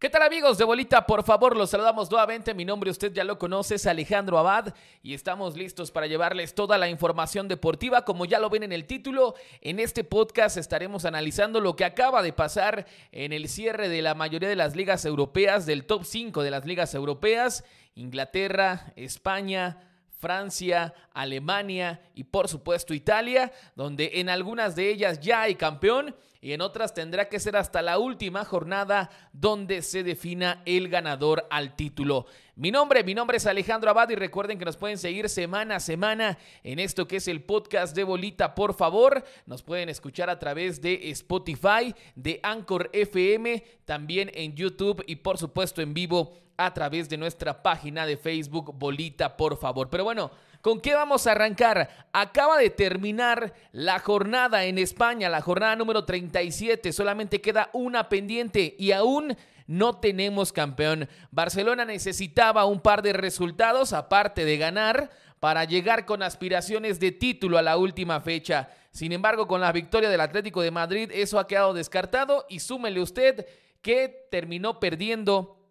¿Qué tal amigos de Bolita? Por favor, los saludamos nuevamente. Mi nombre usted ya lo conoce, es Alejandro Abad y estamos listos para llevarles toda la información deportiva. Como ya lo ven en el título, en este podcast estaremos analizando lo que acaba de pasar en el cierre de la mayoría de las ligas europeas, del top 5 de las ligas europeas, Inglaterra, España, Francia, Alemania y por supuesto Italia, donde en algunas de ellas ya hay campeón y en otras tendrá que ser hasta la última jornada donde se defina el ganador al título. Mi nombre, mi nombre es Alejandro Abad y recuerden que nos pueden seguir semana a semana en esto que es el podcast de Bolita, por favor. Nos pueden escuchar a través de Spotify, de Anchor FM, también en YouTube y por supuesto en vivo a través de nuestra página de Facebook Bolita, por favor. Pero bueno, ¿Con qué vamos a arrancar? Acaba de terminar la jornada en España, la jornada número 37. Solamente queda una pendiente y aún no tenemos campeón. Barcelona necesitaba un par de resultados, aparte de ganar, para llegar con aspiraciones de título a la última fecha. Sin embargo, con la victoria del Atlético de Madrid, eso ha quedado descartado y súmele usted que terminó perdiendo,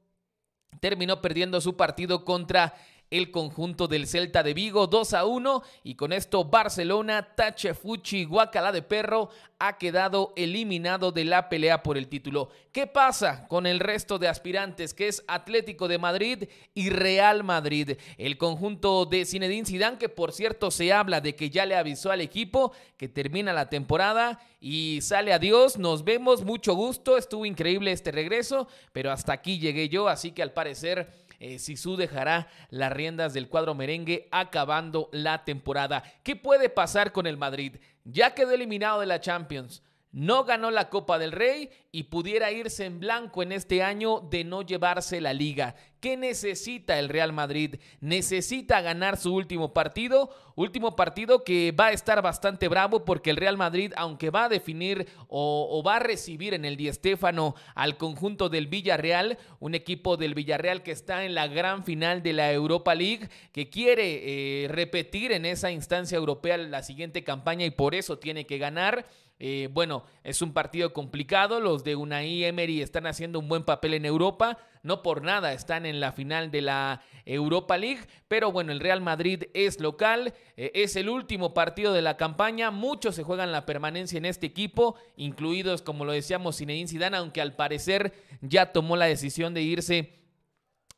terminó perdiendo su partido contra el conjunto del Celta de Vigo 2 a 1 y con esto Barcelona, Tachefuchi, Guacala de Perro ha quedado eliminado de la pelea por el título. ¿Qué pasa con el resto de aspirantes que es Atlético de Madrid y Real Madrid? El conjunto de Zinedine Zidane que por cierto se habla de que ya le avisó al equipo que termina la temporada y sale adiós, nos vemos, mucho gusto, estuvo increíble este regreso, pero hasta aquí llegué yo, así que al parecer eh, Sisu dejará las riendas del cuadro merengue acabando la temporada. ¿Qué puede pasar con el Madrid? Ya quedó eliminado de la Champions no ganó la Copa del Rey y pudiera irse en blanco en este año de no llevarse la liga. ¿Qué necesita el Real Madrid? Necesita ganar su último partido, último partido que va a estar bastante bravo porque el Real Madrid, aunque va a definir o, va a recibir en el Di Stéfano al conjunto del Villarreal, un equipo del Villarreal que está en la gran final de la Europa League, que quiere eh, repetir en esa instancia europea la siguiente campaña y por eso tiene que ganar. Eh, bueno, es un partido complicado. Los de Unai Emery están haciendo un buen papel en Europa. No por nada están en la final de la Europa League. Pero bueno, el Real Madrid es local. Eh, es el último partido de la campaña. Muchos se juegan la permanencia en este equipo, incluidos, como lo decíamos, Zinedine Zidane, aunque al parecer ya tomó la decisión de irse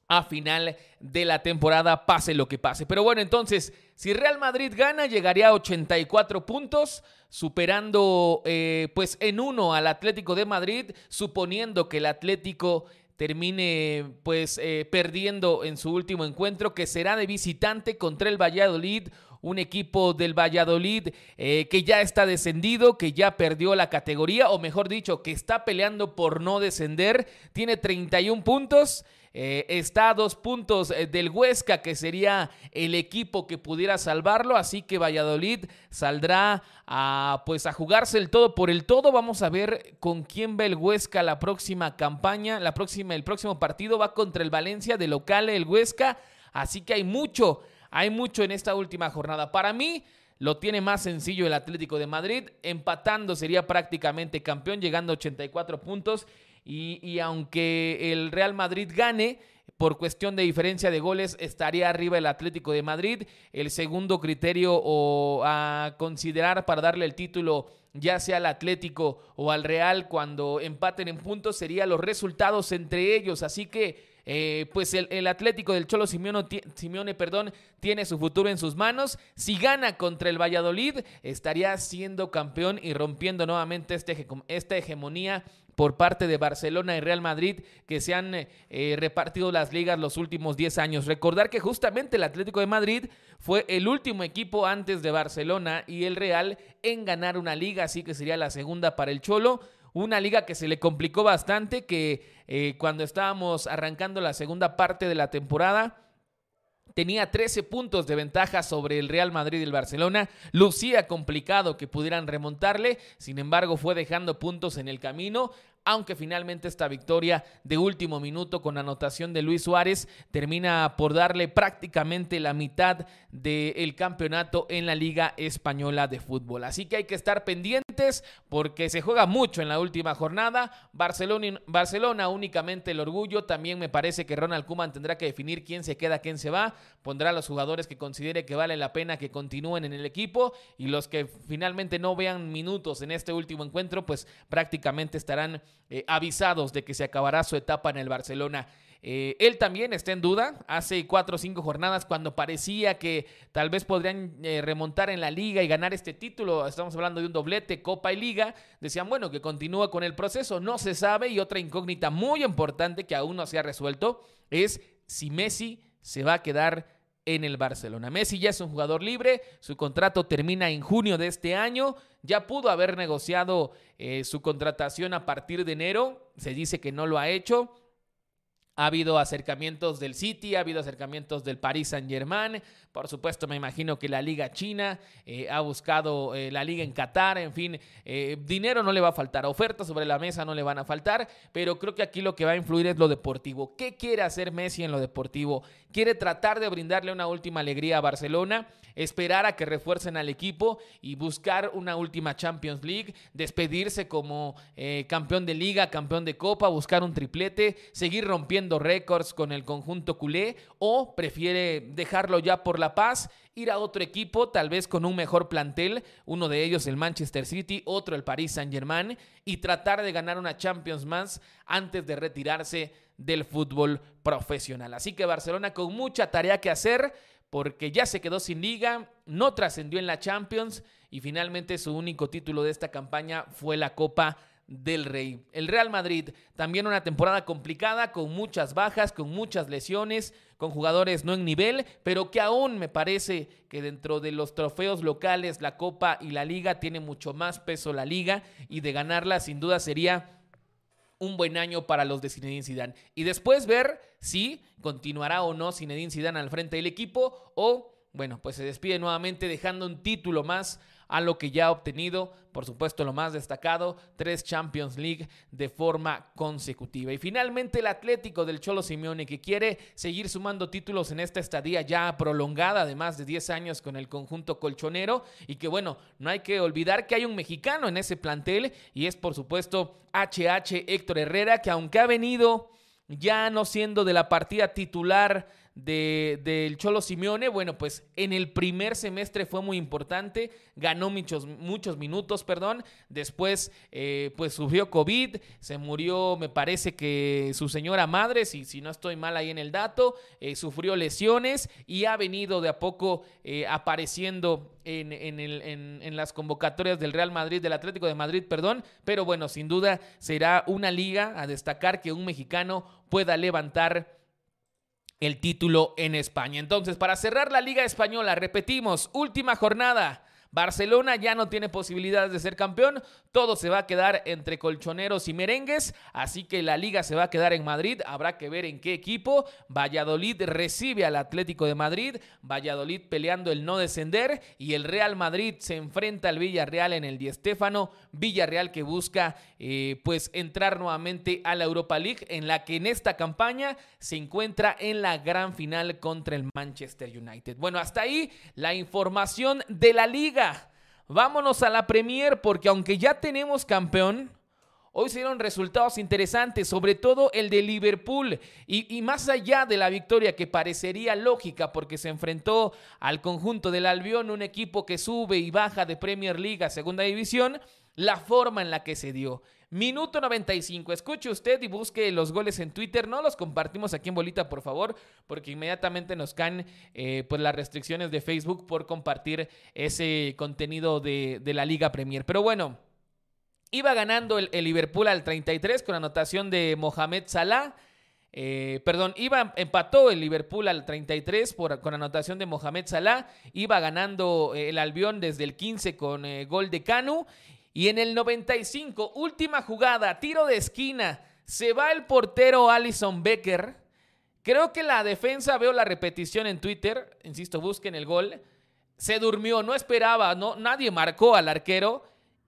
a final de la temporada, pase lo que pase. Pero bueno, entonces, si Real Madrid gana, llegaría a 84 puntos, superando eh, pues en uno al Atlético de Madrid, suponiendo que el Atlético termine pues eh, perdiendo en su último encuentro, que será de visitante contra el Valladolid, un equipo del Valladolid eh, que ya está descendido, que ya perdió la categoría, o mejor dicho, que está peleando por no descender, tiene 31 puntos. Eh, está a dos puntos eh, del Huesca, que sería el equipo que pudiera salvarlo. Así que Valladolid saldrá a, pues, a jugarse el todo por el todo. Vamos a ver con quién va el Huesca la próxima campaña. La próxima, el próximo partido va contra el Valencia de local, el Huesca. Así que hay mucho, hay mucho en esta última jornada. Para mí, lo tiene más sencillo el Atlético de Madrid. Empatando sería prácticamente campeón, llegando a 84 puntos. Y, aunque el Real Madrid gane, por cuestión de diferencia de goles estaría arriba el Atlético de Madrid. El segundo criterio o a considerar para darle el título ya sea al Atlético o al Real cuando empaten en puntos sería los resultados entre ellos. Así que eh, pues el, Atlético del Cholo Simeone, perdón, tiene su futuro en sus manos. Si gana contra el Valladolid, estaría siendo campeón y rompiendo nuevamente este, esta hegemonía por parte de Barcelona y Real Madrid que se han eh, repartido las ligas los últimos 10 años. Recordar que justamente el Atlético de Madrid fue el último equipo antes de Barcelona y el Real en ganar una liga, así que sería la segunda para el Cholo. Una liga que se le complicó bastante, que eh, cuando estábamos arrancando la segunda parte de la temporada, tenía 13 puntos de ventaja sobre el Real Madrid y el Barcelona. Lucía complicado que pudieran remontarle, sin embargo fue dejando puntos en el camino aunque finalmente esta victoria de último minuto con anotación de Luis Suárez termina por darle prácticamente la mitad del campeonato en la Liga Española de Fútbol. Así que hay que estar pendientes porque se juega mucho en la última jornada. Barcelona, Barcelona únicamente el orgullo. También me parece que Ronald Koeman tendrá que definir quién se queda, quién se va. Pondrá a los jugadores que considere que vale la pena que continúen en el equipo y los que finalmente no vean minutos en este último encuentro, pues prácticamente estarán eh, avisados de que se acabará su etapa en el Barcelona. Eh, él también está en duda. Hace cuatro o cinco jornadas, cuando parecía que tal vez podrían eh, remontar en la liga y ganar este título, estamos hablando de un doblete, Copa y Liga, decían, bueno, que continúa con el proceso. No se sabe. Y otra incógnita muy importante que aún no se ha resuelto es si Messi se va a quedar en el Barcelona. Messi ya es un jugador libre, su contrato termina en junio de este año, ya pudo haber negociado eh, su contratación a partir de enero, se dice que no lo ha hecho, ha habido acercamientos del City, ha habido acercamientos del Paris Saint Germain. Por supuesto, me imagino que la Liga China eh, ha buscado eh, la Liga en Qatar. En fin, dinero no le va a faltar, ofertas sobre la mesa no le van a faltar. Pero creo que aquí lo que va a influir es lo deportivo. ¿Qué quiere hacer Messi en lo deportivo? Quiere tratar de brindarle una última alegría a Barcelona, esperar a que refuercen al equipo y buscar una última Champions League, despedirse como campeón de liga, campeón de copa, buscar un triplete, seguir rompiendo récords con el conjunto culé o prefiere dejarlo ya por la paz, ir a otro equipo, tal vez con un mejor plantel, uno de ellos el Manchester City, otro el Paris Saint Germain, y tratar de ganar una Champions más antes de retirarse del fútbol profesional. Así que Barcelona con mucha tarea que hacer porque ya se quedó sin liga, no trascendió en la Champions y finalmente su único título de esta campaña fue la Copa del Rey. El Real Madrid, también una temporada complicada, con muchas bajas, con muchas lesiones, con jugadores no en nivel, pero que aún me parece que dentro de los trofeos locales, la Copa y la Liga, tiene mucho más peso la Liga y de ganarla sin duda sería un buen año para los de Zinedine Zidane. Y después ver si continuará o no Zinedine Zidane al frente del equipo o, bueno, pues se despide nuevamente dejando un título más a lo que ya ha obtenido, por supuesto lo más destacado, tres Champions League de forma consecutiva. Y finalmente el Atlético del Cholo Simeone que quiere seguir sumando títulos en esta estadía ya prolongada de más de 10 años con el conjunto colchonero y que bueno, no hay que olvidar que hay un mexicano en ese plantel y es por supuesto HH Héctor Herrera que aunque ha venido ya no siendo de la partida titular del Cholo Simeone, bueno, pues en el primer semestre fue muy importante, ganó muchos, muchos minutos, perdón, después eh, pues sufrió COVID, se murió, me parece que su señora madre, si, si no estoy mal ahí en el dato, eh, sufrió lesiones y ha venido de a poco eh, apareciendo en, en, en, las convocatorias del Real Madrid, del Atlético de Madrid, perdón, pero bueno, sin duda será una liga a destacar que un mexicano pueda levantar el título en España. Entonces, para cerrar la Liga Española, repetimos, última jornada. Barcelona ya no tiene posibilidades de ser campeón, todo se va a quedar entre colchoneros y merengues, así que la liga se va a quedar en Madrid, habrá que ver en qué equipo. Valladolid recibe al Atlético de Madrid, Valladolid peleando el no descender. Y el Real Madrid se enfrenta al Villarreal en el Di Stéfano, Villarreal que busca eh, pues entrar nuevamente a la Europa League en la que en esta campaña se encuentra en la gran final contra el Manchester United. Bueno, hasta ahí la información de la liga Vámonos a la Premier porque aunque ya tenemos campeón, hoy se dieron resultados interesantes, sobre todo el de Liverpool. Y, más allá de la victoria que parecería lógica porque se enfrentó al conjunto del Albión, un equipo que sube y baja de Premier League a Segunda División, la forma en la que se dio. Minuto 95. Escuche usted y busque los goles en Twitter. No los compartimos aquí en bolita, por favor, porque inmediatamente nos caen eh, pues las restricciones de Facebook por compartir ese contenido de, la Liga Premier. Pero bueno, iba ganando el, Liverpool al 33 con anotación de Mohamed Salah. Eh, perdón, iba, empató el Liverpool al 33 por, con anotación de Mohamed Salah. Iba ganando eh, el Albión desde el 15 con gol de Canu. Y en el 95, última jugada, tiro de esquina, se va el portero Alison Becker. Creo que la defensa, veo la repetición en Twitter, insisto, busquen el gol. Se durmió, no esperaba, no, nadie marcó al arquero.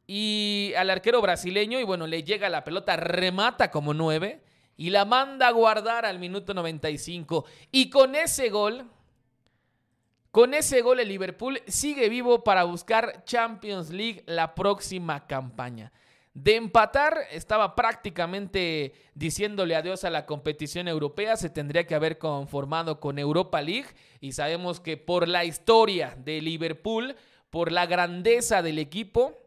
y al arquero brasileño y bueno, le llega la pelota, remata como nueve y la manda a guardar al minuto 95. Y con ese gol, con ese gol el Liverpool sigue vivo para buscar Champions League la próxima campaña. De empatar, estaba prácticamente diciéndole adiós a la competición europea, se tendría que haber conformado con Europa League y sabemos que por la historia de Liverpool, por la grandeza del equipo,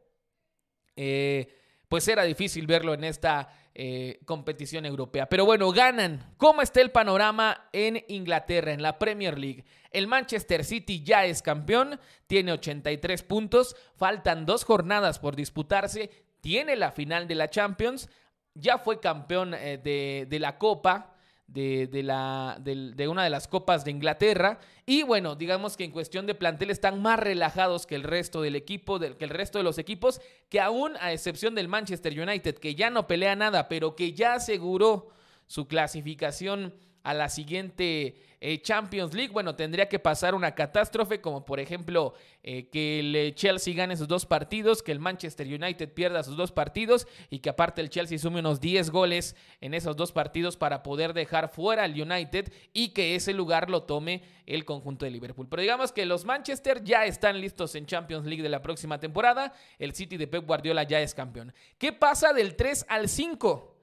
eh, pues era difícil verlo en esta eh, competición europea. Pero bueno, ganan. ¿Cómo está el panorama en Inglaterra, en la Premier League? El Manchester City ya es campeón, tiene 83 puntos, faltan dos jornadas por disputarse, tiene la final de la Champions, ya fue campeón eh, de, de la Copa, de, la, de, una de las copas de Inglaterra. Y bueno, digamos que en cuestión de plantel están más relajados que el resto del equipo, que el resto de los equipos, que aún a excepción del Manchester United, que ya no pelea nada, pero que ya aseguró su clasificación a la siguiente eh, Champions League, bueno, tendría que pasar una catástrofe, como por ejemplo eh, que el eh, Chelsea gane sus dos partidos, que el Manchester United pierda sus dos partidos y que aparte el Chelsea sume unos 10 goles en esos dos partidos para poder dejar fuera al United y que ese lugar lo tome el conjunto de Liverpool. Pero digamos que los Manchester ya están listos en Champions League de la próxima temporada, el City de Pep Guardiola ya es campeón. ¿Qué pasa del 3 al 5?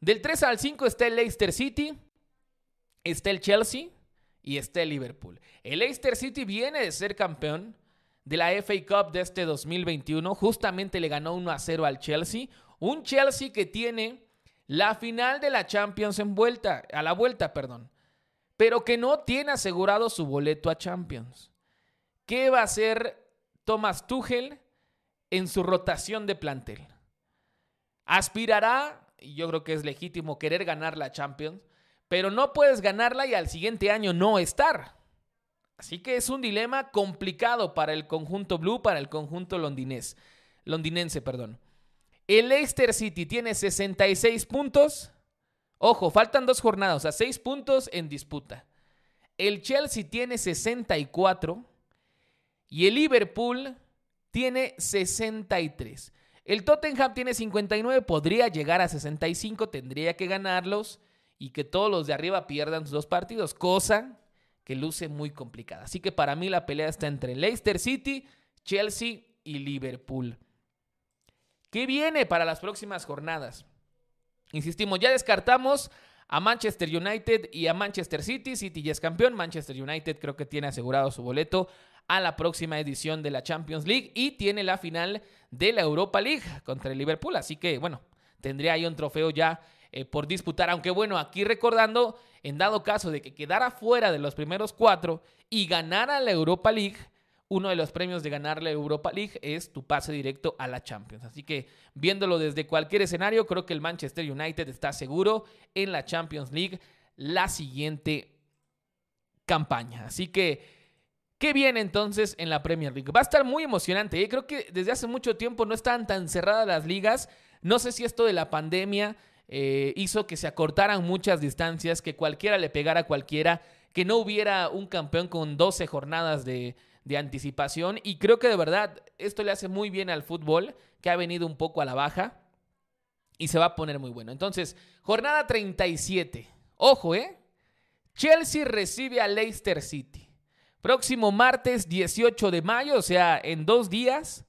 Del 3 al 5 está el Leicester City, está el Chelsea y está el Liverpool. El Leicester City viene de ser campeón de la FA Cup de este 2021. Justamente le ganó 1 a 0 al Chelsea. Un Chelsea que tiene la final de la Champions en vuelta, a la vuelta, perdón. Pero que no tiene asegurado su boleto a Champions. ¿Qué va a hacer Thomas Tuchel en su rotación de plantel? Aspirará, y yo creo que es legítimo querer ganar la Champions, pero no puedes ganarla y al siguiente año no estar. Así que es un dilema complicado para el conjunto blue, para el conjunto londinés, londinense. Perdón. El Leicester City tiene 66 puntos. Ojo, faltan dos jornadas, sea, 6 puntos en disputa. El Chelsea tiene 64 y el Liverpool tiene 63. El Tottenham tiene 59, podría llegar a 65, tendría que ganarlos y que todos los de arriba pierdan sus dos partidos, cosa que luce muy complicada. Así que para mí la pelea está entre Leicester City, Chelsea y Liverpool. ¿Qué viene para las próximas jornadas? Insistimos, ya descartamos a Manchester United y a Manchester City. City ya es campeón. Manchester United creo que tiene asegurado su boleto a la próxima edición de la Champions League y tiene la final de la Europa League contra el Liverpool. Así que, bueno, tendría ahí un trofeo ya eh, por disputar. Aunque bueno, aquí recordando, en dado caso de que quedara fuera de los primeros cuatro y ganara la Europa League, uno de los premios de ganar la Europa League es tu pase directo a la Champions. Así que viéndolo desde cualquier escenario, creo que el Manchester United está seguro en la Champions League la siguiente campaña. Así que, ¿qué viene entonces en la Premier League? Va a estar muy emocionante. ¿eh? Creo que desde hace mucho tiempo no están tan cerradas las ligas. No sé si esto de la pandemia eh, hizo que se acortaran muchas distancias, que cualquiera le pegara a cualquiera, que no hubiera un campeón con 12 jornadas de, anticipación. Y creo que de verdad esto le hace muy bien al fútbol, que ha venido un poco a la baja y se va a poner muy bueno. Entonces, jornada 37. Ojo, ¿eh? Chelsea recibe a Leicester City. Próximo martes 18 de mayo, o sea, en dos días,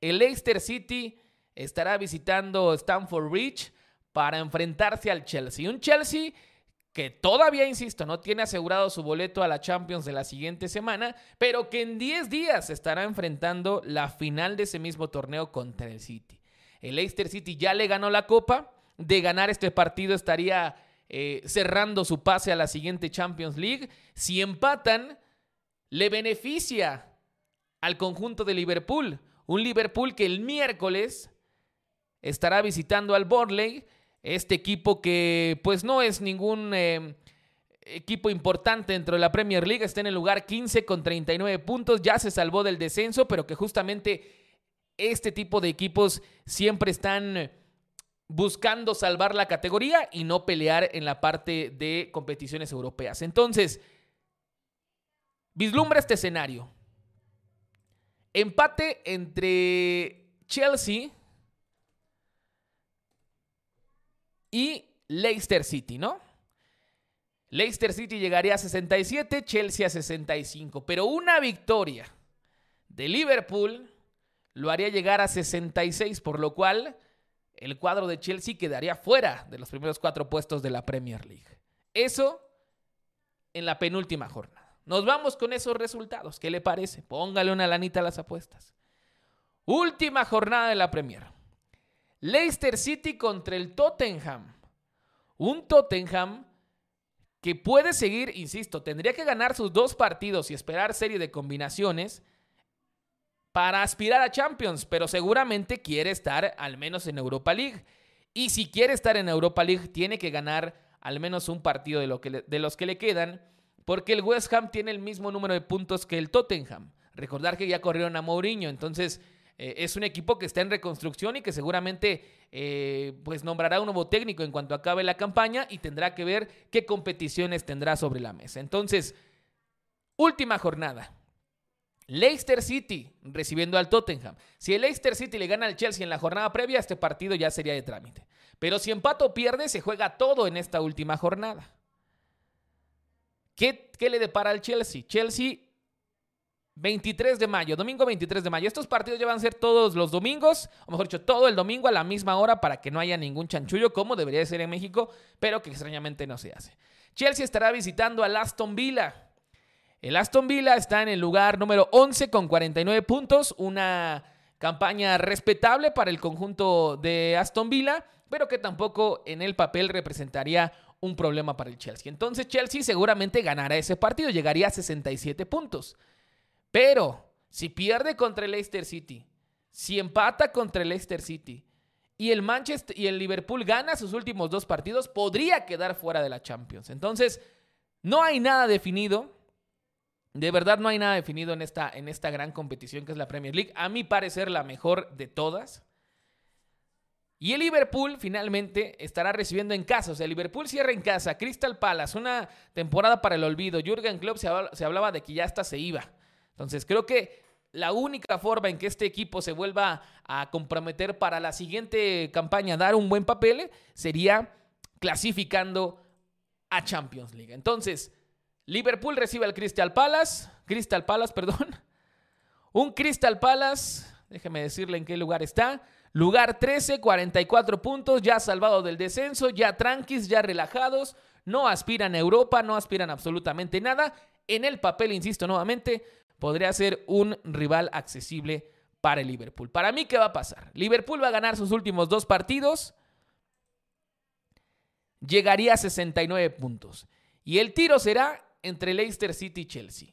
el Leicester City estará visitando Stamford Bridge para enfrentarse al Chelsea. Un Chelsea que todavía, insisto, no tiene asegurado su boleto a la Champions de la siguiente semana, pero que en 10 días estará enfrentando la final de ese mismo torneo contra el City. El Leicester City ya le ganó la copa, de ganar este partido estaría eh, cerrando su pase a la siguiente Champions League. Si empatan, le beneficia al conjunto de Liverpool, un Liverpool que el miércoles estará visitando al Burnley este equipo que pues no es ningún eh, equipo importante dentro de la Premier League, está en el lugar 15 con 39 puntos, ya se salvó del descenso, pero que justamente este tipo de equipos siempre están buscando salvar la categoría y no pelear en la parte de competiciones europeas. Entonces, vislumbra este escenario. Empate entre Chelsea y Leicester City, ¿no? Leicester City llegaría a 67, Chelsea a 65, pero una victoria de Liverpool lo haría llegar a 66, por lo cual el cuadro de Chelsea quedaría fuera de los primeros cuatro puestos de la Premier League. Eso en la penúltima jornada. Nos vamos con esos resultados. ¿Qué le parece? Póngale una lanita a las apuestas. Última jornada de la Premier. Leicester City contra el Tottenham. Un Tottenham que puede seguir, insisto, tendría que ganar sus dos partidos y esperar serie de combinaciones para aspirar a Champions, pero seguramente quiere estar al menos en Europa League. Y si quiere estar en Europa League, tiene que ganar al menos un partido de, lo que de los que le quedan, porque el West Ham tiene el mismo número de puntos que el Tottenham. Recordar que ya corrieron a Mourinho, entonces eh, es un equipo que está en reconstrucción y que seguramente eh, pues nombrará un nuevo técnico en cuanto acabe la campaña y tendrá que ver qué competiciones tendrá sobre la mesa. Entonces, última jornada. Leicester City recibiendo al Tottenham. Si el Leicester City le gana al Chelsea en la jornada previa, este partido ya sería de trámite. Pero si empato pierde, se juega todo en esta última jornada. ¿Qué, qué le depara al Chelsea? Chelsea 23 de mayo, domingo 23 de mayo. Estos partidos ya van a ser todos los domingos, o mejor dicho, todo el domingo a la misma hora para que no haya ningún chanchullo, como debería ser en México, pero que extrañamente no se hace. Chelsea estará visitando al Aston Villa. El Aston Villa está en el lugar número 11 con 49 puntos, una campaña respetable para el conjunto de Aston Villa, pero que tampoco en el papel representaría un problema para el Chelsea. Entonces Chelsea seguramente ganará ese partido, llegaría a 67 puntos. Pero si pierde contra el Leicester City, si empata contra el Leicester City y el Manchester y el Liverpool gana sus últimos dos partidos, podría quedar fuera de la Champions. Entonces, no hay nada definido. De verdad no hay nada definido en esta, en esta gran competición que es la Premier League. A mi parecer la mejor de todas. Y el Liverpool finalmente estará recibiendo en casa. O sea, el Liverpool cierra en casa. Crystal Palace, una temporada para el olvido. Jürgen Klopp se hablaba de que ya hasta se iba. Entonces creo que la única forma en que este equipo se vuelva a comprometer para la siguiente campaña, dar un buen papel, sería clasificando a Champions League. Entonces, Liverpool recibe al Crystal Palace, Crystal Palace, perdón. Un Crystal Palace, déjeme decirle en qué lugar está. Lugar 13, 44 puntos, ya salvado del descenso, ya tranquis, ya relajados, no aspiran a Europa, no aspiran absolutamente nada. En el papel, insisto nuevamente, podría ser un rival accesible para el Liverpool. Para mí, ¿qué va a pasar? Liverpool va a ganar sus últimos dos partidos, llegaría a 69 puntos. Y el tiro será entre Leicester City y Chelsea.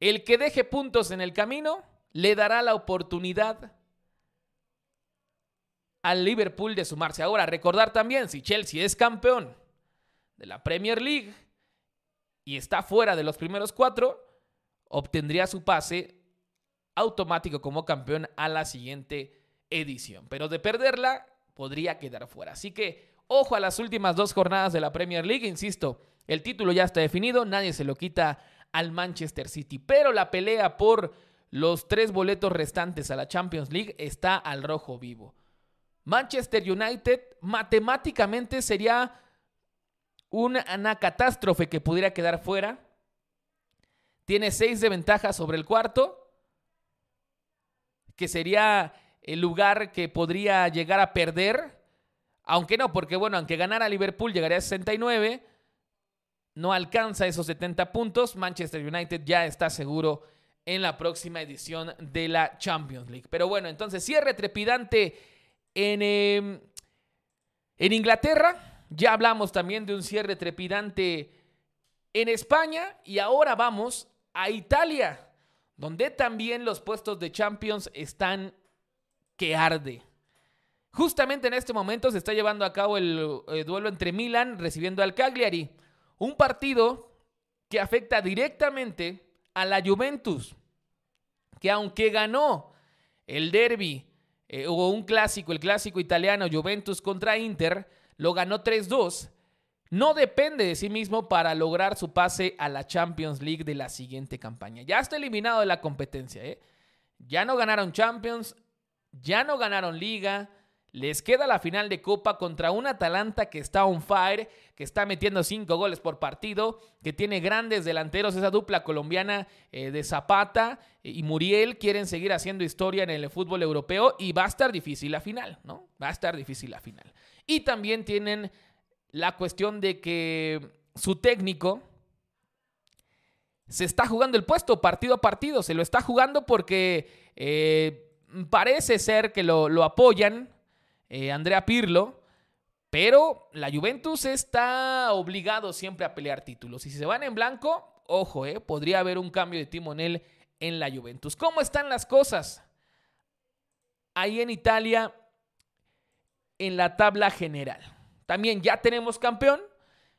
El que deje puntos en el camino le dará la oportunidad al Liverpool de sumarse. Ahora, recordar también, si Chelsea es campeón de la Premier League y está fuera de los primeros cuatro, obtendría su pase automático como campeón a la siguiente edición. Pero de perderla, podría quedar fuera. Así que ojo a las últimas dos jornadas de la Premier League, insisto, el título ya está definido, nadie se lo quita al Manchester City, pero la pelea por los tres boletos restantes a la Champions League está al rojo vivo. Manchester United matemáticamente sería una, catástrofe que pudiera quedar fuera. Tiene seis de ventaja sobre el cuarto, que sería el lugar que podría llegar a perder. Aunque no, porque bueno, aunque ganara Liverpool llegaría a 69 no alcanza esos 70 puntos, Manchester United ya está seguro en la próxima edición de la Champions League. Pero bueno, entonces cierre trepidante en, em, en Inglaterra. Ya hablamos también de un cierre trepidante en España y ahora vamos a Italia, donde también los puestos de Champions están que arde. Justamente en este momento se está llevando a cabo el, el duelo entre Milan recibiendo al Cagliari. Un partido que afecta directamente a la Juventus, que aunque ganó el derby eh, o un clásico, el clásico italiano Juventus contra Inter, lo ganó 3-2, no depende de sí mismo para lograr su pase a la Champions League de la siguiente campaña. Ya está eliminado de la competencia, ¿eh? Ya no ganaron Champions, ya no ganaron liga, les queda la final de Copa contra un Atalanta que está on fire, que está metiendo cinco goles por partido, que tiene grandes delanteros, esa dupla colombiana eh, de Zapata y Muriel quieren seguir haciendo historia en el fútbol europeo y va a estar difícil la final, ¿no? Va a estar difícil la final. Y también tienen la cuestión de que su técnico se está jugando el puesto partido a partido, se lo está jugando porque eh, parece ser que lo, lo apoyan eh, Andrea Pirlo, pero la Juventus está obligado siempre a pelear títulos. Y si se van en blanco, ojo, eh, podría haber un cambio de timonel en la Juventus. ¿Cómo están las cosas? Ahí en Italia, en la tabla general. También ya tenemos campeón.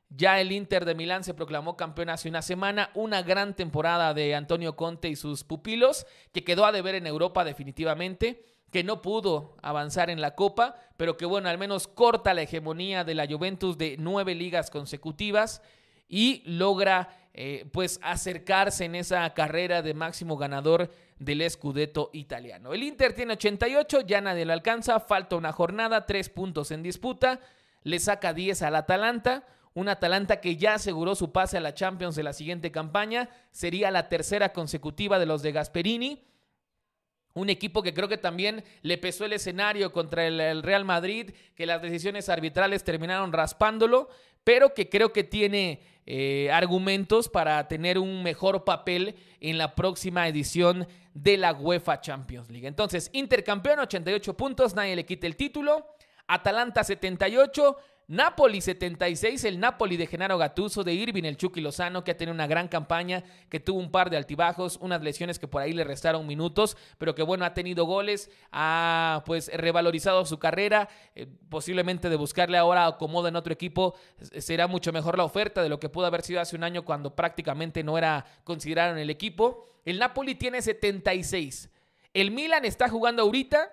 Ya el Inter de Milán se proclamó campeón hace una semana. Una gran temporada de Antonio Conte y sus pupilos, que quedó a deber en Europa definitivamente que no pudo avanzar en la Copa, pero que bueno, al menos corta la hegemonía de la Juventus de nueve ligas consecutivas y logra eh, pues acercarse en esa carrera de máximo ganador del Scudetto italiano. El Inter tiene 88, ya nadie lo alcanza, falta una jornada, tres puntos en disputa, le saca 10 al Atalanta, un Atalanta que ya aseguró su pase a la Champions de la siguiente campaña, sería la tercera consecutiva de los de Gasperini un equipo que creo que también le pesó el escenario contra el, Real Madrid, que las decisiones arbitrales terminaron raspándolo, pero que creo que tiene eh, argumentos para tener un mejor papel en la próxima edición de la UEFA Champions League. Entonces, Intercampeón, 88 puntos, nadie le quita el título. Atalanta 78, Napoli 76, el Napoli de Genaro Gatuso, de Irving el Chucky Lozano, que ha tenido una gran campaña, que tuvo un par de altibajos, unas lesiones que por ahí le restaron minutos, pero que bueno, ha tenido goles, ha pues revalorizado su carrera, eh, posiblemente de buscarle ahora acomodo en otro equipo, será mucho mejor la oferta de lo que pudo haber sido hace un año cuando prácticamente no era considerado en el equipo. El Napoli tiene 76. El Milan está jugando ahorita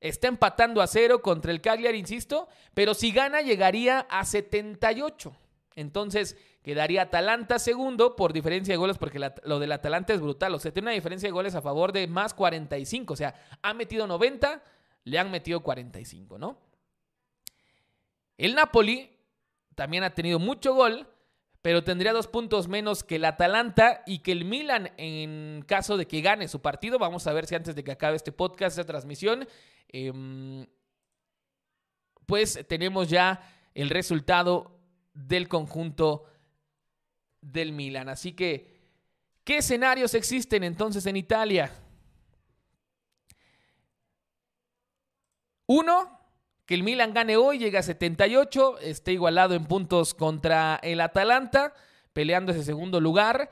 Está empatando a cero contra el Cagliari, insisto, pero si gana llegaría a 78. Entonces quedaría Atalanta segundo por diferencia de goles, porque lo del Atalanta es brutal. O sea, tiene una diferencia de goles a favor de más 45. O sea, ha metido 90, le han metido 45, ¿no? El Napoli también ha tenido mucho gol, pero tendría dos puntos menos que el Atalanta y que el Milan en caso de que gane su partido. Vamos a ver si antes de que acabe este podcast, esta transmisión, Em, pues tenemos ya el resultado del conjunto del Milan. Así que, ¿qué escenarios existen entonces en Italia? Uno, que el Milan gane hoy, llega a 78, esté igualado en puntos contra el Atalanta, peleando ese segundo lugar.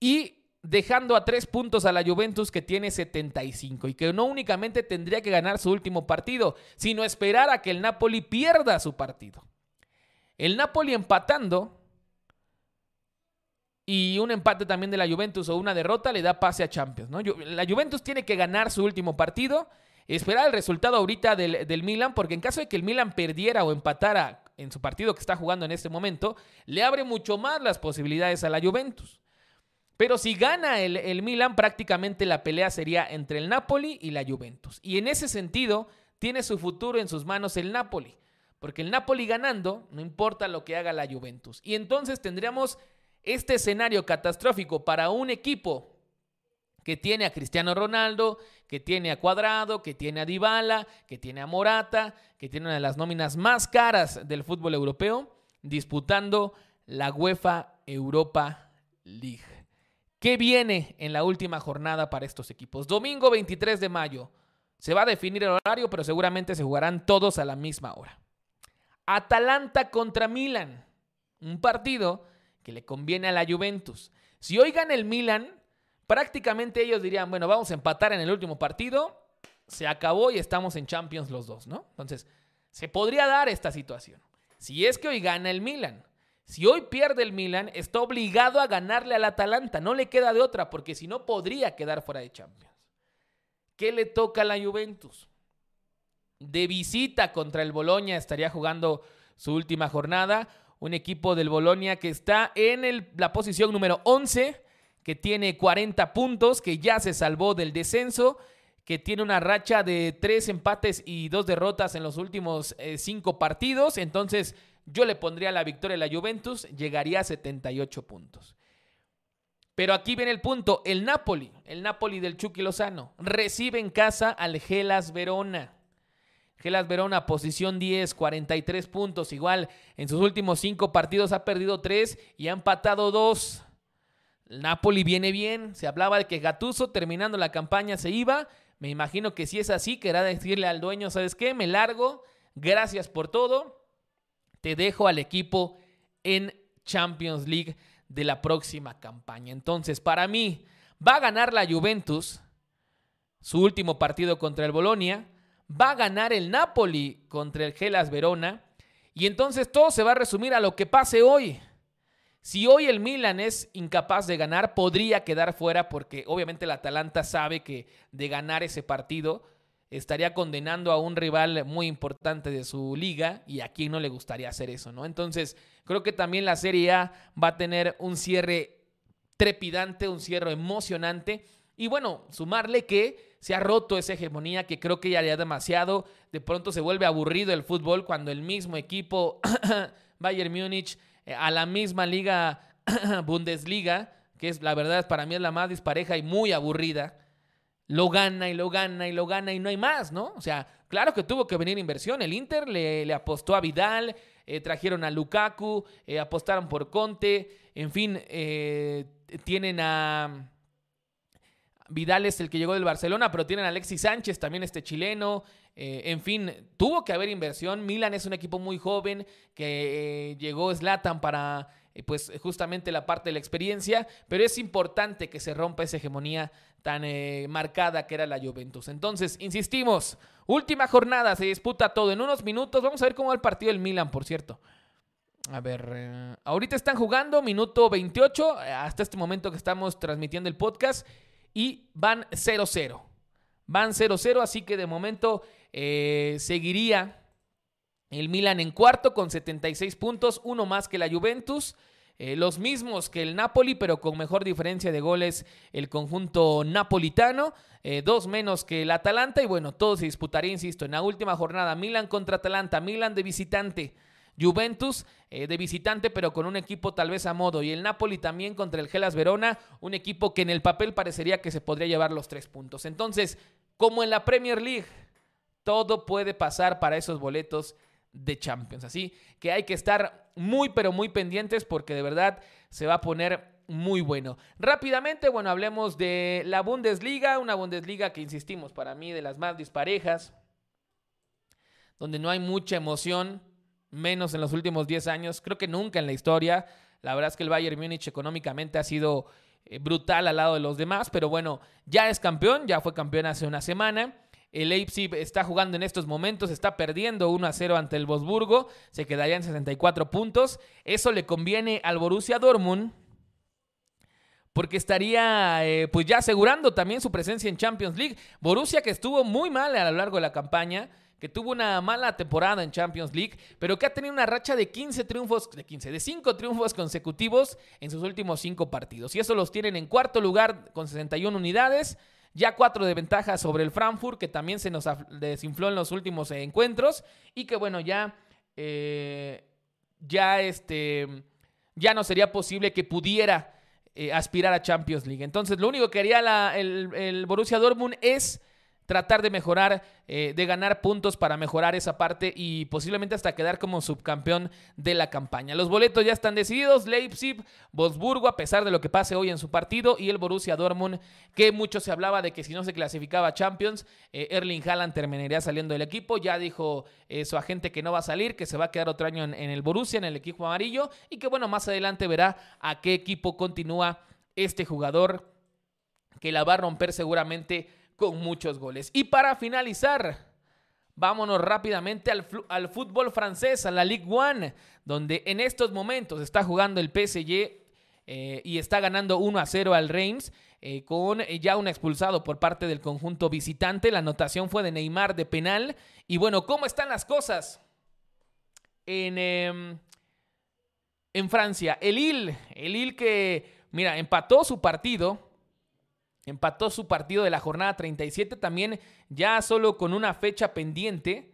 Y dejando a tres puntos a la Juventus que tiene 75 y que no únicamente tendría que ganar su último partido, sino esperar a que el Napoli pierda su partido. El Napoli empatando y un empate también de la Juventus o una derrota le da pase a Champions. ¿no? La Juventus tiene que ganar su último partido, esperar el resultado ahorita del, del Milan, porque en caso de que el Milan perdiera o empatara en su partido que está jugando en este momento, le abre mucho más las posibilidades a la Juventus. Pero si gana el, el, Milan, prácticamente la pelea sería entre el Napoli y la Juventus. Y en ese sentido, tiene su futuro en sus manos el Napoli. Porque el Napoli ganando, no importa lo que haga la Juventus. Y entonces tendríamos este escenario catastrófico para un equipo que tiene a Cristiano Ronaldo, que tiene a Cuadrado, que tiene a Dybala, que tiene a Morata, que tiene una de las nóminas más caras del fútbol europeo, disputando la UEFA Europa League. ¿Qué viene en la última jornada para estos equipos? Domingo 23 de mayo. Se va a definir el horario, pero seguramente se jugarán todos a la misma hora. Atalanta contra Milan. Un partido que le conviene a la Juventus. Si hoy gana el Milan, prácticamente ellos dirían, bueno, vamos a empatar en el último partido. Se acabó y estamos en Champions los dos, ¿no? Entonces, se podría dar esta situación. Si es que hoy gana el Milan. Si hoy pierde el Milan, está obligado a ganarle al Atalanta. No le queda de otra, porque si no podría quedar fuera de Champions. ¿Qué le toca a la Juventus? De visita contra el Boloña estaría jugando su última jornada. Un equipo del Boloña que está en la posición número 11, que tiene 40 puntos, que ya se salvó del descenso que tiene una racha de tres empates y dos derrotas en los últimos eh, cinco partidos. Entonces, yo le pondría la victoria a la Juventus, llegaría a 78 puntos. Pero aquí viene el punto, el Napoli, el Napoli del Chucky Lozano, recibe en casa al Gelas Verona. Gelas Verona, posición 10, 43 puntos. Igual, en sus últimos cinco partidos ha perdido tres y ha empatado dos. Napoli viene bien. Se hablaba de que Gatuso, terminando la campaña, se iba. Me imagino que si es así, querrá decirle al dueño, ¿sabes qué? Me largo, gracias por todo, te dejo al equipo en Champions League de la próxima campaña. Entonces, para mí, va a ganar la Juventus su último partido contra el Bolonia, va a ganar el Napoli contra el Gelas Verona, y entonces todo se va a resumir a lo que pase hoy. Si hoy el Milan es incapaz de ganar, podría quedar fuera porque obviamente el Atalanta sabe que de ganar ese partido estaría condenando a un rival muy importante de su liga y a quien no le gustaría hacer eso, ¿no? Entonces, creo que también la Serie A va a tener un cierre trepidante, un cierre emocionante y bueno, sumarle que se ha roto esa hegemonía que creo que ya haría demasiado, de pronto se vuelve aburrido el fútbol cuando el mismo equipo Bayern Múnich a la misma liga Bundesliga, que es la verdad para mí es la más dispareja y muy aburrida, lo gana y lo gana y lo gana y no hay más, ¿no? O sea, claro que tuvo que venir inversión. El Inter le, apostó a Vidal, eh, trajeron a Lukaku, eh, apostaron por Conte, en fin, tienen a... Vidal es el que llegó del Barcelona, pero tienen a Alexis Sánchez, también este chileno. En fin, tuvo que haber inversión. Milan es un equipo muy joven que llegó Slatan para pues justamente la parte de la experiencia, pero es importante que se rompa esa hegemonía tan marcada que era la Juventus. Entonces, insistimos, última jornada, se disputa todo en unos minutos. Vamos a ver cómo va el partido del Milan, por cierto. A ver, ahorita están jugando, minuto 28, hasta este momento que estamos transmitiendo el podcast y van 0-0. Van 0-0, así que de momento eh, seguiría el Milan en cuarto con 76 puntos, uno más que la Juventus. Eh, los mismos que el Napoli, pero con mejor diferencia de goles el conjunto napolitano. Eh, dos menos que el Atalanta. Y bueno, todo se disputaría, insisto, en la última jornada. Milan contra Atalanta, Milan de visitante. Juventus de visitante, pero con un equipo tal vez a modo. Y el Napoli también contra el Gelas Verona, un equipo que en el papel parecería que se podría llevar los tres puntos. Entonces, como en la Premier League, todo puede pasar para esos boletos de Champions. Así que hay que estar muy, pero muy pendientes porque de verdad se va a poner muy bueno. Rápidamente, bueno, hablemos de la Bundesliga, una Bundesliga que insistimos, para mí de las más disparejas, donde no hay mucha emoción, menos en los últimos 10 años, creo que nunca en la historia. La verdad es que el Bayern Múnich económicamente ha sido brutal al lado de los demás, pero bueno, ya es campeón, ya fue campeón hace una semana. El Leipzig está jugando en estos momentos, está perdiendo 1 a 0 ante el Bosburgo, se quedaría en 64 puntos. Eso le conviene al Borussia Dortmund porque estaría eh, pues ya asegurando también su presencia en Champions League. Borussia que estuvo muy mal a lo largo de la campaña, que tuvo una mala temporada en Champions League, pero que ha tenido una racha de 15 triunfos, de 15, de 5 triunfos consecutivos en sus últimos 5 partidos. Y eso los tienen en cuarto lugar con 61 unidades, ya 4 de ventaja sobre el Frankfurt, que también se nos desinfló en los últimos encuentros, y que bueno, ya, eh, ya, este, ya no sería posible que pudiera eh, aspirar a Champions League. Entonces, lo único que haría el, el Borussia Dortmund es tratar de mejorar, eh, de ganar puntos para mejorar esa parte y posiblemente hasta quedar como subcampeón de la campaña. Los boletos ya están decididos, Leipzig, Wolfsburgo, a pesar de lo que pase hoy en su partido, y el Borussia Dortmund, que mucho se hablaba de que si no se clasificaba Champions, eh, Erling Haaland terminaría saliendo del equipo. Ya dijo eh, su agente que no va a salir, que se va a quedar otro año en el Borussia, en el equipo amarillo, y que bueno, más adelante verá a qué equipo continúa este jugador que la va a romper seguramente con muchos goles. Y para finalizar, vámonos rápidamente al, al fútbol francés, a la Ligue 1, donde en estos momentos está jugando el PSG eh, y está ganando 1 a 0 al Reims. Eh, con eh, ya un expulsado por parte del conjunto visitante. La anotación fue de Neymar de penal. Y bueno, ¿cómo están las cosas? En, em, en Francia, el Il, el Il que, mira, empató su partido empató su partido de la jornada 37, también ya solo con una fecha pendiente.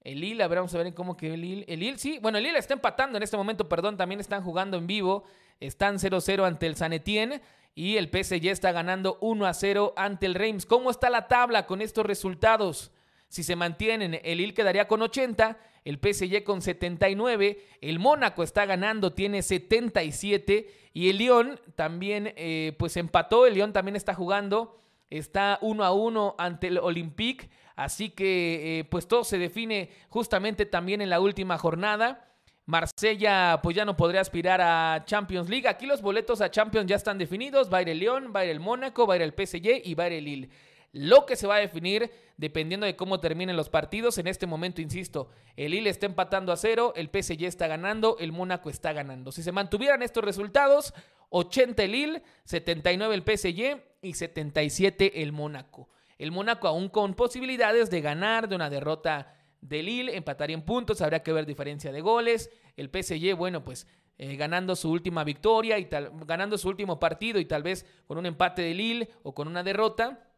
El Lille, a ver, vamos a ver cómo que el Lille. El Lille, sí, bueno, el Lille está empatando en este momento, perdón, también están jugando en vivo. Están 0-0 ante el San Etienne y el PSG está ganando 1-0 ante el Reims. ¿Cómo está la tabla con estos resultados? Si se mantienen, el Lille quedaría con 80, el PSG con 79, el Mónaco está ganando, tiene 77 y el Lyon también eh, pues empató, el Lyon también está jugando, está 1 a 1 ante el Olympique, así que eh, pues todo se define justamente también en la última jornada. Marsella pues ya no podría aspirar a Champions League. Aquí los boletos a Champions ya están definidos. Va a ir el Lyon, va a ir el Mónaco, va a ir el PSG y va a ir el Lille lo que se va a definir dependiendo de cómo terminen los partidos. En este momento, insisto, el Lille está empatando a cero, el PSG está ganando, el Mónaco está ganando. Si se mantuvieran estos resultados, 80 el Lille, 79 el PSG y 77 el Mónaco. El Mónaco aún con posibilidades de ganar de una derrota del Lille, empataría en puntos, habría que ver diferencia de goles. El PSG, bueno, pues eh, ganando su última victoria y tal, ganando su último partido y tal vez con un empate de Lille o con una derrota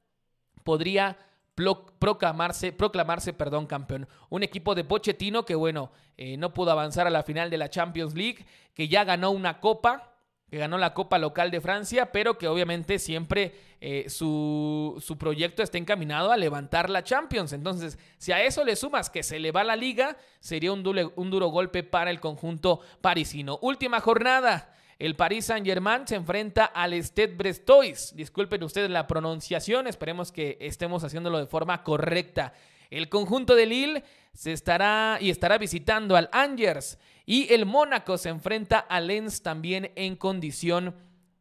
podría proclamarse, proclamarse perdón, campeón. Un equipo de Pochettino que, bueno, eh, no pudo avanzar a la final de la Champions League, que ya ganó una copa, que ganó la Copa Local de Francia, pero que obviamente siempre eh, su, su, proyecto está encaminado a levantar la Champions. Entonces, si a eso le sumas que se le va la liga, sería un, un duro golpe para el conjunto parisino. Última jornada. El Paris Saint-Germain se enfrenta al Stade Brestois. Disculpen ustedes la pronunciación, esperemos que estemos haciéndolo de forma correcta. El conjunto de Lille se estará y estará visitando al Angers y el Mónaco se enfrenta al Lens también en condición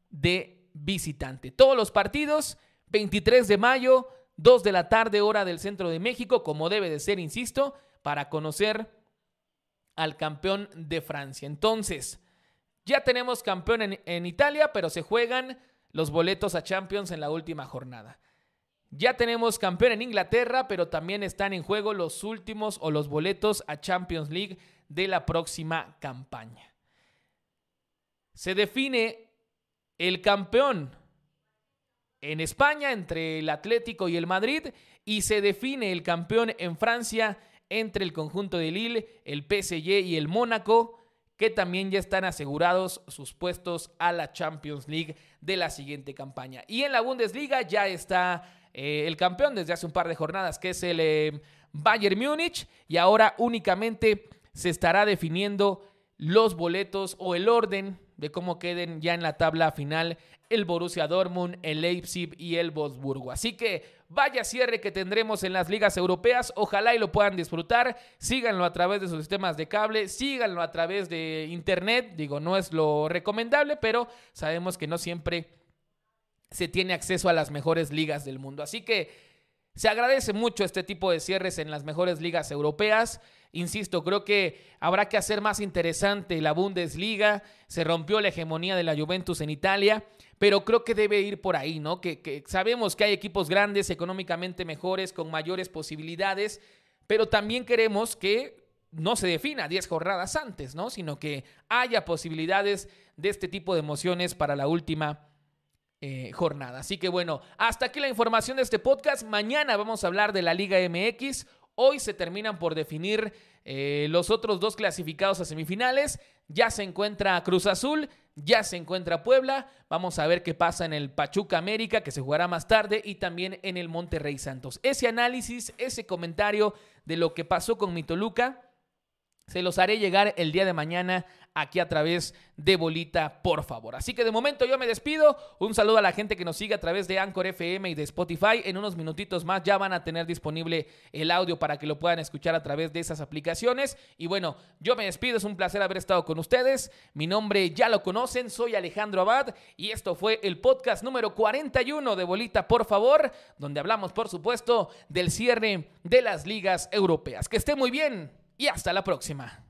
de visitante. Todos los partidos 23 de mayo, 2 de la tarde hora del centro de México, como debe de ser, insisto, para conocer al campeón de Francia. Entonces, ya tenemos campeón en, Italia, pero se juegan los boletos a Champions en la última jornada. Ya tenemos campeón en Inglaterra, pero también están en juego los últimos o los boletos a Champions League de la próxima campaña. Se define el campeón en España entre el Atlético y el Madrid y se define el campeón en Francia entre el conjunto de Lille, el PSG y el Mónaco que también ya están asegurados sus puestos a la Champions League de la siguiente campaña. Y en la Bundesliga ya está eh, el campeón desde hace un par de jornadas, que es el eh, Bayern Múnich, y ahora únicamente se estará definiendo los boletos o el orden de cómo queden ya en la tabla final el Borussia Dortmund, el Leipzig y el Wolfsburgo. Así que vaya cierre que tendremos en las ligas europeas, ojalá y lo puedan disfrutar, síganlo a través de sus sistemas de cable, síganlo a través de internet, digo, no es lo recomendable, pero sabemos que no siempre se tiene acceso a las mejores ligas del mundo. Así que se agradece mucho este tipo de cierres en las mejores ligas europeas. Insisto, creo que habrá que hacer más interesante la Bundesliga. Se rompió la hegemonía de la Juventus en Italia, pero creo que debe ir por ahí, ¿no? Que, sabemos que hay equipos grandes, económicamente mejores, con mayores posibilidades, pero también queremos que no se defina 10 jornadas antes, ¿no? Sino que haya posibilidades de este tipo de emociones para la última eh, jornada. Así que bueno, hasta aquí la información de este podcast. Mañana vamos a hablar de la Liga MX. Hoy se terminan por definir eh, los otros dos clasificados a semifinales. Ya se encuentra Cruz Azul, ya se encuentra Puebla. Vamos a ver qué pasa en el Pachuca América, que se jugará más tarde, y también en el Monterrey Santos. Ese análisis, ese comentario de lo que pasó con mi Toluca se los haré llegar el día de mañana aquí a través de Bolita, por favor. Así que de momento yo me despido. Un saludo a la gente que nos sigue a través de Anchor FM y de Spotify. En unos minutitos más ya van a tener disponible el audio para que lo puedan escuchar a través de esas aplicaciones. Y bueno, yo me despido. Es un placer haber estado con ustedes. Mi nombre ya lo conocen. Soy Alejandro Abad y esto fue el podcast número 41 de Bolita, por favor, donde hablamos, por supuesto, del cierre de las ligas europeas. Que esté muy bien y hasta la próxima.